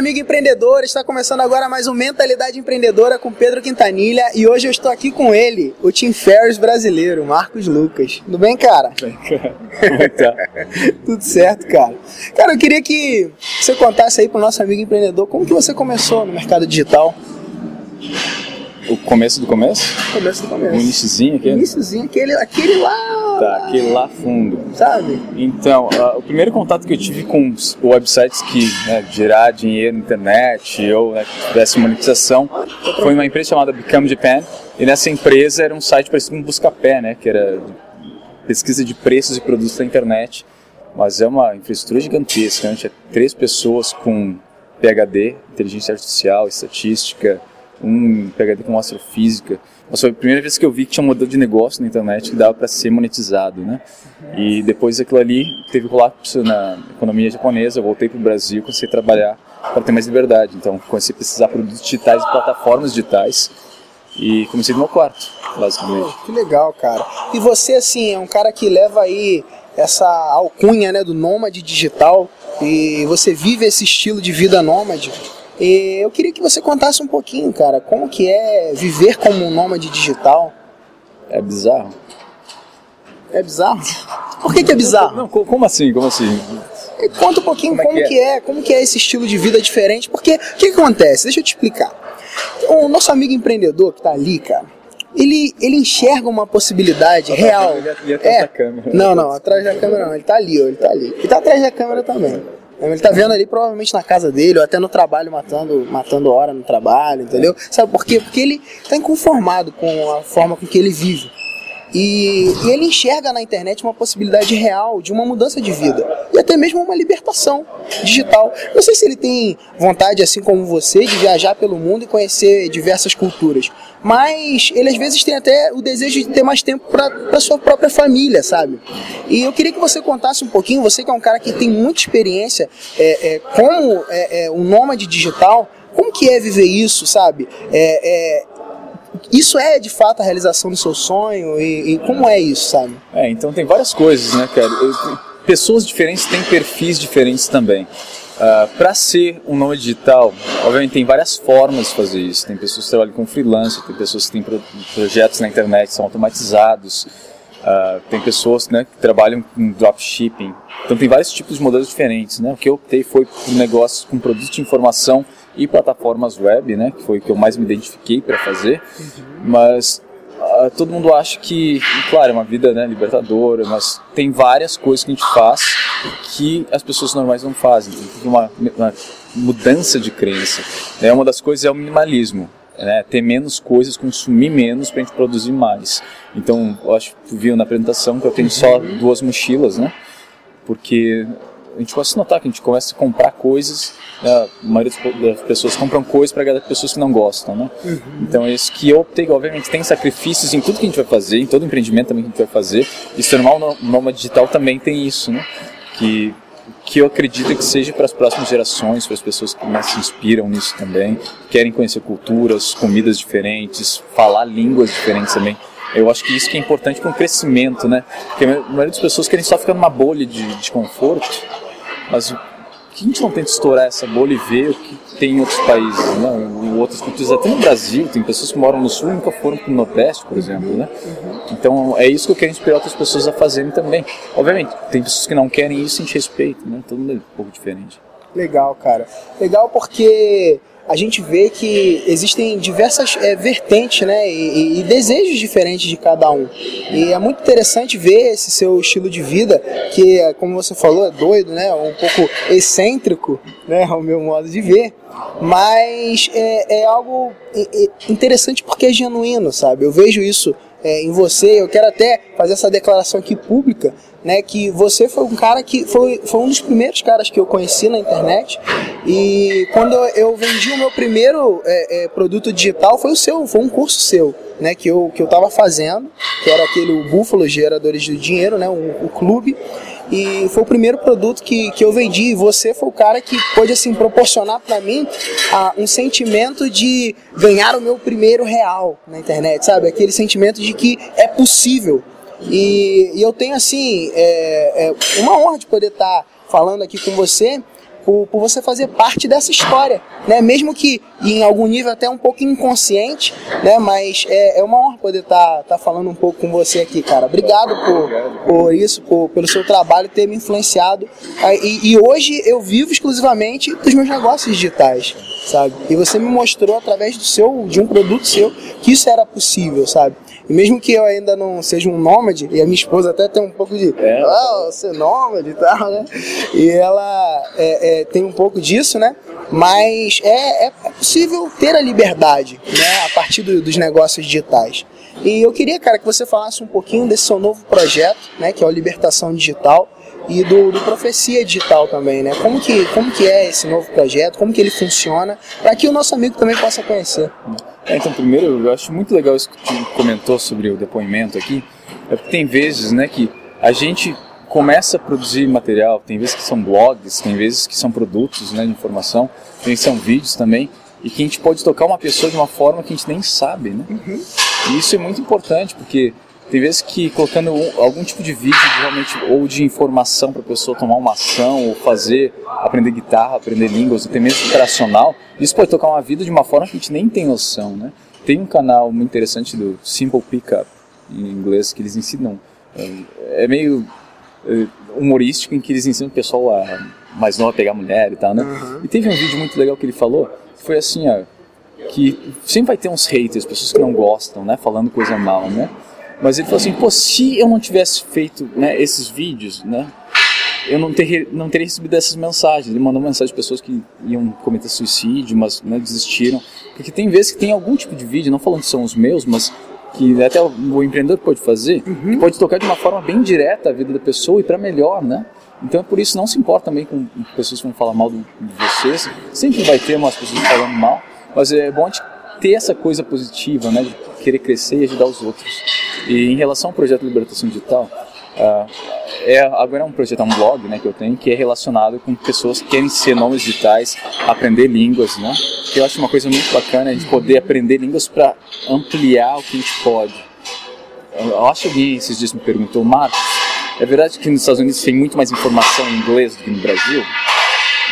amigo empreendedor, está começando agora mais um Mentalidade Empreendedora com Pedro Quintanilha e hoje eu estou aqui com ele, o Tim Ferriss brasileiro, Marcos Lucas. Tudo bem, cara? Bem? Tudo certo, cara. Cara, eu queria que você contasse aí para o nosso amigo empreendedor como que você começou no mercado digital. O começo do começo? Começo do começo. O iniciozinho aquele? Iniciozinho, aquele, aquele lá. Tá, aquele lá fundo. Sabe? Então, uh, o primeiro contato que eu tive com websites que né, gerar dinheiro na internet ou né, que tivesse monetização foi uma empresa chamada Become Japan. E nessa empresa era um site parecido com um Buscapé, né? Que era pesquisa de preços e produtos na internet. Mas é uma infraestrutura gigantesca, né? Tinha três pessoas com PhD, inteligência artificial, estatística, um PhD com astrofísica. Mas foi a primeira vez que eu vi que tinha um modelo de negócio na internet que dava para ser monetizado, né? E depois daquilo ali, teve colapso na economia japonesa, eu voltei para o Brasil, comecei a trabalhar para ter mais liberdade. Então, comecei a precisar de produtos digitais e plataformas digitais e comecei no meu quarto, basicamente. Que legal, cara. E você, assim, é um cara que leva aí essa alcunha, né, do nômade digital e você vive esse estilo de vida nômade. E eu queria que você contasse um pouquinho, cara, como que é viver como um nômade digital. É bizarro. É bizarro? Por que, que é bizarro? Não, como assim? Como assim? Conta um pouquinho como, é, como que, é? que, é? como que é esse estilo de vida diferente, porque o que, que acontece? Deixa eu te explicar. O nosso amigo empreendedor que tá ali, cara, ele, ele enxerga uma possibilidade real. Ele atrás é. da câmera. Não, não, atrás da câmera não, ele tá ali, ó, ele tá ali. Ele tá atrás da câmera também. Ele tá vendo ali provavelmente na casa dele, ou até no trabalho, matando, matando hora no trabalho, entendeu? Sabe por quê? Porque ele tá inconformado com a forma com que ele vive. E, e, ele enxerga na internet uma possibilidade real de uma mudança de vida e até mesmo uma libertação digital. Não sei se ele tem vontade, assim como você, de viajar pelo mundo e conhecer diversas culturas, mas ele às vezes tem até o desejo de ter mais tempo para sua própria família, sabe? E eu queria que você contasse um pouquinho, você que é um cara que tem muita experiência é, é, como é, é, um nômade digital, como que é viver isso, sabe? É, é, isso é de fato a realização do seu sonho e, e como é isso, sabe? É, então tem várias coisas, né, cara? Pessoas diferentes têm perfis diferentes também. Uh, ah, para ser um nome digital, obviamente tem várias formas de fazer isso. Tem pessoas que trabalham com freelancer, tem pessoas que têm pro projetos na internet são automatizados, uh, tem pessoas né, que trabalham com dropshipping. Então tem vários tipos de modelos diferentes. Né? O que eu optei foi por negócios com produtos de informação e plataformas web, né, que foi o que eu mais me identifiquei para fazer. Uhum. Mas uh, todo mundo acha que, claro, é uma vida né, libertadora, mas tem várias coisas que a gente faz que as pessoas normais não fazem. Tem uma, uma mudança de crença. Né? Uma das coisas é o minimalismo. Né, ter menos coisas, consumir menos para a gente produzir mais. Então, eu acho que tu viu na apresentação que eu tenho só duas mochilas, né? Porque gente começa a notar que a gente começa a comprar coisas, né, a maioria das pessoas compram coisas para agradar pessoas que não gostam, né? Uhum. Então é isso que eu optei, obviamente tem sacrifícios em tudo que a gente vai fazer, em todo empreendimento também que a gente vai fazer, e se tornar um nômade digital também tem isso, né? Que que eu acredito que seja para as próximas gerações, para as pessoas que mais se inspiram nisso também, querem conhecer culturas, comidas diferentes, falar línguas diferentes também. Eu acho que isso que é importante para um crescimento, né? Porque a maioria das pessoas querem só ficar numa bolha de, de conforto, mas que a gente não tenta estourar essa bolha e ver o que tem em outros países, né? em outras culturas, até no Brasil, tem pessoas que moram no sul e nunca foram para o Nordeste, por exemplo, né? Então é isso que eu quero inspirar outras pessoas a fazerem também. Obviamente, tem pessoas que não querem isso, a gente respeita, né? Todo mundo é um pouco diferente. Legal, cara. Legal porque a gente vê que existem diversas é, vertentes né, e, e, desejos diferentes de cada um. E é muito interessante ver esse seu estilo de vida, que, como você falou, é doido, né, um pouco excêntrico, né, ao meu modo de ver, mas é, é algo interessante porque é genuíno, sabe? Eu vejo isso é, em você, eu quero até fazer essa declaração aqui pública, né, que você foi um cara que foi, foi um dos primeiros caras que eu conheci na internet. E quando eu, vendi o meu primeiro é, é, produto digital foi o seu, foi um curso seu, né, que eu que eu estava fazendo, que era aquele Búfalo Geradores do Dinheiro, né, o, o clube. E foi o primeiro produto que, que eu vendi. E você foi o cara que pôde assim proporcionar para mim um sentimento de ganhar o meu primeiro real na internet, sabe? Aquele sentimento de que é possível e, e eu tenho assim é, é uma honra de poder estar tá falando aqui com você por, por, você fazer parte dessa história, né? Mesmo que em algum nível até um pouco inconsciente, né? Mas é, é uma honra poder estar tá, tá falando um pouco com você aqui, cara. Obrigado por, por isso, por, pelo seu trabalho ter me influenciado. E, e hoje eu vivo exclusivamente dos meus negócios digitais, sabe? E você me mostrou através do seu, de um produto seu, que isso era possível, sabe? E mesmo que eu ainda não seja um nômade, e a minha esposa até tem um pouco de, é. ah, você é nômade e tal, né? E ela é, é, tem um pouco disso, né? Mas é, é possível ter a liberdade, né? A partir do, dos negócios digitais. E eu queria, cara, que você falasse um pouquinho desse seu novo projeto, né? Que é o Libertação Digital e do, do, Profecia Digital também, né? Como que, como que é esse novo projeto, como que ele funciona, para que o nosso amigo também possa conhecer. É, então, primeiro, eu acho muito legal isso que tu comentou sobre o depoimento aqui, é porque tem vezes, né, que a gente começa a produzir material, tem vezes que são blogs, tem vezes que são produtos, né, de informação, tem vezes que são vídeos também, e que a gente pode tocar uma pessoa de uma forma que a gente nem sabe, né? Uhum. E isso é muito importante, porque tem vezes que colocando um, algum tipo de vídeo realmente ou de informação para a pessoa tomar uma ação ou fazer, aprender guitarra, aprender línguas, até mesmo operacional, isso pode tocar uma vida de uma forma que a gente nem tem noção, né? Tem um canal muito interessante do Simple Pickup em inglês que eles ensinam, é, é meio é, humorístico em que eles ensinam o pessoal a mais novo a pegar mulher e tal, né? Uhum. E teve um vídeo muito legal que ele falou, foi assim, ó, que sempre vai ter uns haters, pessoas que não gostam, né, falando coisa mal, né? Mas ele falou assim, pô, se eu não tivesse feito né, esses vídeos, né, eu não, ter, não teria recebido essas mensagens. Ele mandou mensagem de pessoas que iam cometer suicídio, mas né, desistiram. Porque tem vezes que tem algum tipo de vídeo, não falando que são os meus, mas que até o, empreendedor pode fazer, uhum. pode tocar de uma forma bem direta a vida da pessoa e para melhor, né? Então é por isso não se importa também com pessoas que vão falar mal de vocês. Sempre vai ter umas pessoas falando mal, mas é bom ter essa coisa positiva, né? De querer crescer e ajudar os outros. E em relação ao projeto Libertação Digital, uh, é, agora é um projeto, é um blog né, que eu tenho, que é relacionado com pessoas que querem ser nomes digitais, aprender línguas, né? Que eu acho uma coisa muito bacana a gente poder aprender línguas para ampliar o que a gente pode. Eu acho que alguém esses dias me perguntou, Marcos, é verdade que nos Estados Unidos tem muito mais informação em inglês do que no Brasil?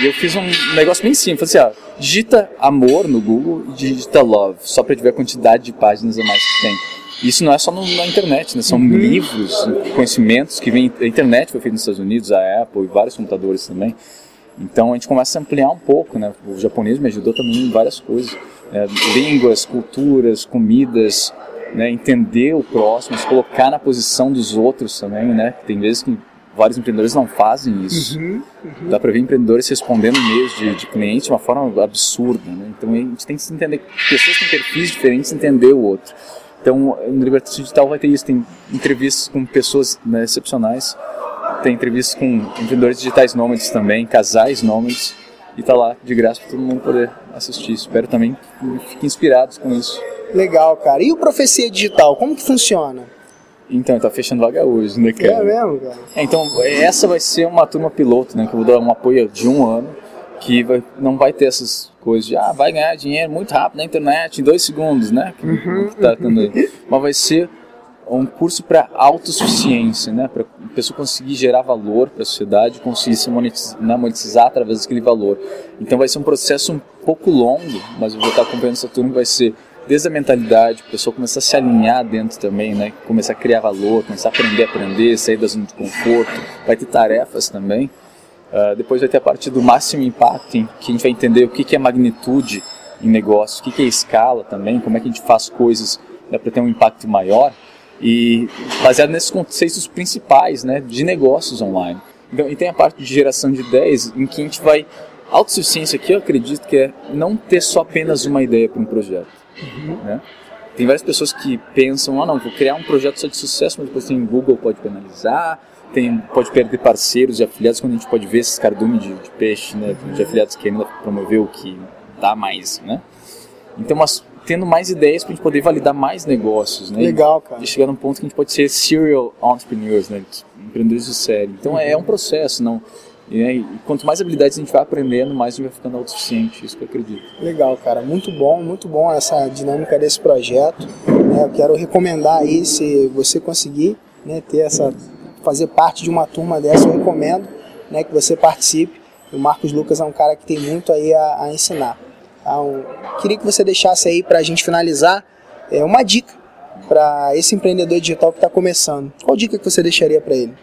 E eu fiz um negócio bem simples, assim, ó, digita amor no Google e digita love, só para ver a quantidade de páginas a mais que tem. Isso não é só no, na internet, né? São uhum. livros, conhecimentos que vêm. A internet foi feita nos Estados Unidos, a Apple e vários computadores também. Então a gente começa a ampliar um pouco, né? O japonês me ajudou também em várias coisas. É, línguas, culturas, comidas, né? entender o próximo, se colocar na posição dos outros também, né? Tem vezes que vários empreendedores não fazem isso. Uhum, uhum. Dá para ver empreendedores respondendo e-mails de, de clientes de uma forma absurda. Né? Então a gente tem que entender, pessoas com perfis diferentes, entender o outro. Então no Libertação Digital vai ter isso, tem entrevistas com pessoas né, excepcionais, tem entrevistas com empreendedores digitais nômades também, casais nômades, e tá lá de graça para todo mundo poder assistir. Espero também que fiquem inspirados com isso. Legal, cara. E o Profecia Digital, como que funciona? Então, tá fechando vaga hoje, né, cara? É mesmo, cara? É, então, essa vai ser uma turma piloto, né? Que eu vou dar um apoio de um ano, que vai, não vai ter essas coisas de, ah, vai ganhar dinheiro muito rápido na internet, em dois segundos, né? Que, uhum. que tá tendo aí. Mas vai ser um curso para autossuficiência, né? Para a pessoa conseguir gerar valor para a sociedade, conseguir se monetizar, né? monetizar através daquele valor. Então vai ser um processo um pouco longo, mas eu vou estar acompanhando essa turma, vai ser desde a mentalidade, a pessoa começar a se alinhar dentro também, né? Começar a criar valor, começar a aprender a aprender, sair da zona de conforto. Vai ter tarefas também. Uh, depois vai ter a parte do máximo impacto, em que a gente vai entender o que, que é magnitude em negócio, o que, que é escala também, como é que a gente faz coisas né, para ter um impacto maior. E baseado nesses conceitos principais né, de negócios online. Então, e tem a parte de geração de ideias, em que a gente vai. Autossuficiência aqui, eu acredito que é não ter só apenas uma ideia para um projeto Uhum. Né? Tem várias pessoas que pensam, ah não, vou criar um projeto só de sucesso, mas depois tem Google pode penalizar, tem, pode perder parceiros e afiliados, quando a gente pode ver esses cardumes de, de peixe, né, de afiliados querendo promover o que dá mais, né? Então, mas tendo mais ideias para a gente poder validar mais negócios, né? Legal, cara. E chegar num ponto que a gente pode ser serial entrepreneurs, né? Empreendedores de série. Então, uhum. é um processo, não e, quanto mais habilidades a gente vai aprendendo, mais a gente vai ficando autossuficiente, isso que eu acredito. Legal, cara, muito bom, muito bom essa dinâmica desse projeto. É, eu quero recomendar aí, se você conseguir né, ter essa, fazer parte de uma turma dessa, eu recomendo né, que você participe. O Marcos Lucas é um cara que tem muito aí a, a ensinar. Então, queria que você deixasse aí para a gente finalizar é, uma dica para esse empreendedor digital que está começando. Qual dica que você deixaria para ele?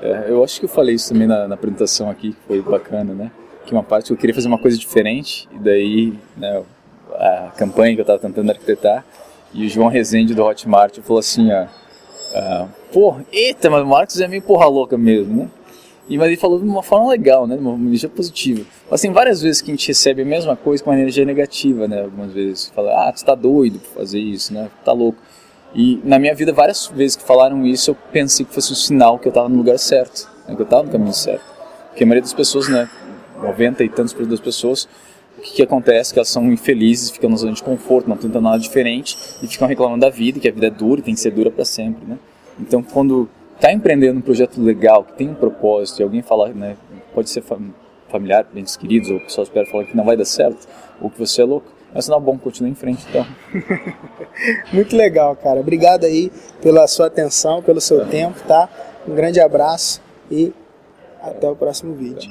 É, eu acho que eu falei isso também na, na, apresentação aqui, que foi bacana, né? Que uma parte eu queria fazer uma coisa diferente, e daí né, a campanha que eu estava tentando arquitetar, e o João Rezende do Hotmart falou assim, ó, ah, porra, eita, mas o Marcos é meio porra louca mesmo, né? E, mas ele falou de uma forma legal, né? De uma energia positiva. Mas tem várias vezes que a gente recebe a mesma coisa com uma energia negativa, né? Algumas vezes. Fala, ah, tu tá doido pra fazer isso, né? Tá louco. E na minha vida, várias vezes que falaram isso, eu pensei que fosse um sinal que eu estava no lugar certo, né, que eu estava no caminho certo. Porque a maioria das pessoas, né, 90 e tantos por cento das pessoas, o que, que, acontece? Que elas são infelizes, ficam na zona de conforto, não tentam nada diferente e ficam reclamando da vida, que a vida é dura e tem que ser dura para sempre, né? Então, quando está empreendendo um projeto legal, que tem um propósito, e alguém fala, né, pode ser familiar, entes queridos, ou pessoas perto falar que não vai dar certo, ou que você é louco, mas não sinal bom, continua em frente então. Muito legal, cara. Obrigado aí pela sua atenção, pelo seu tempo, tá? Um grande abraço e até o próximo vídeo.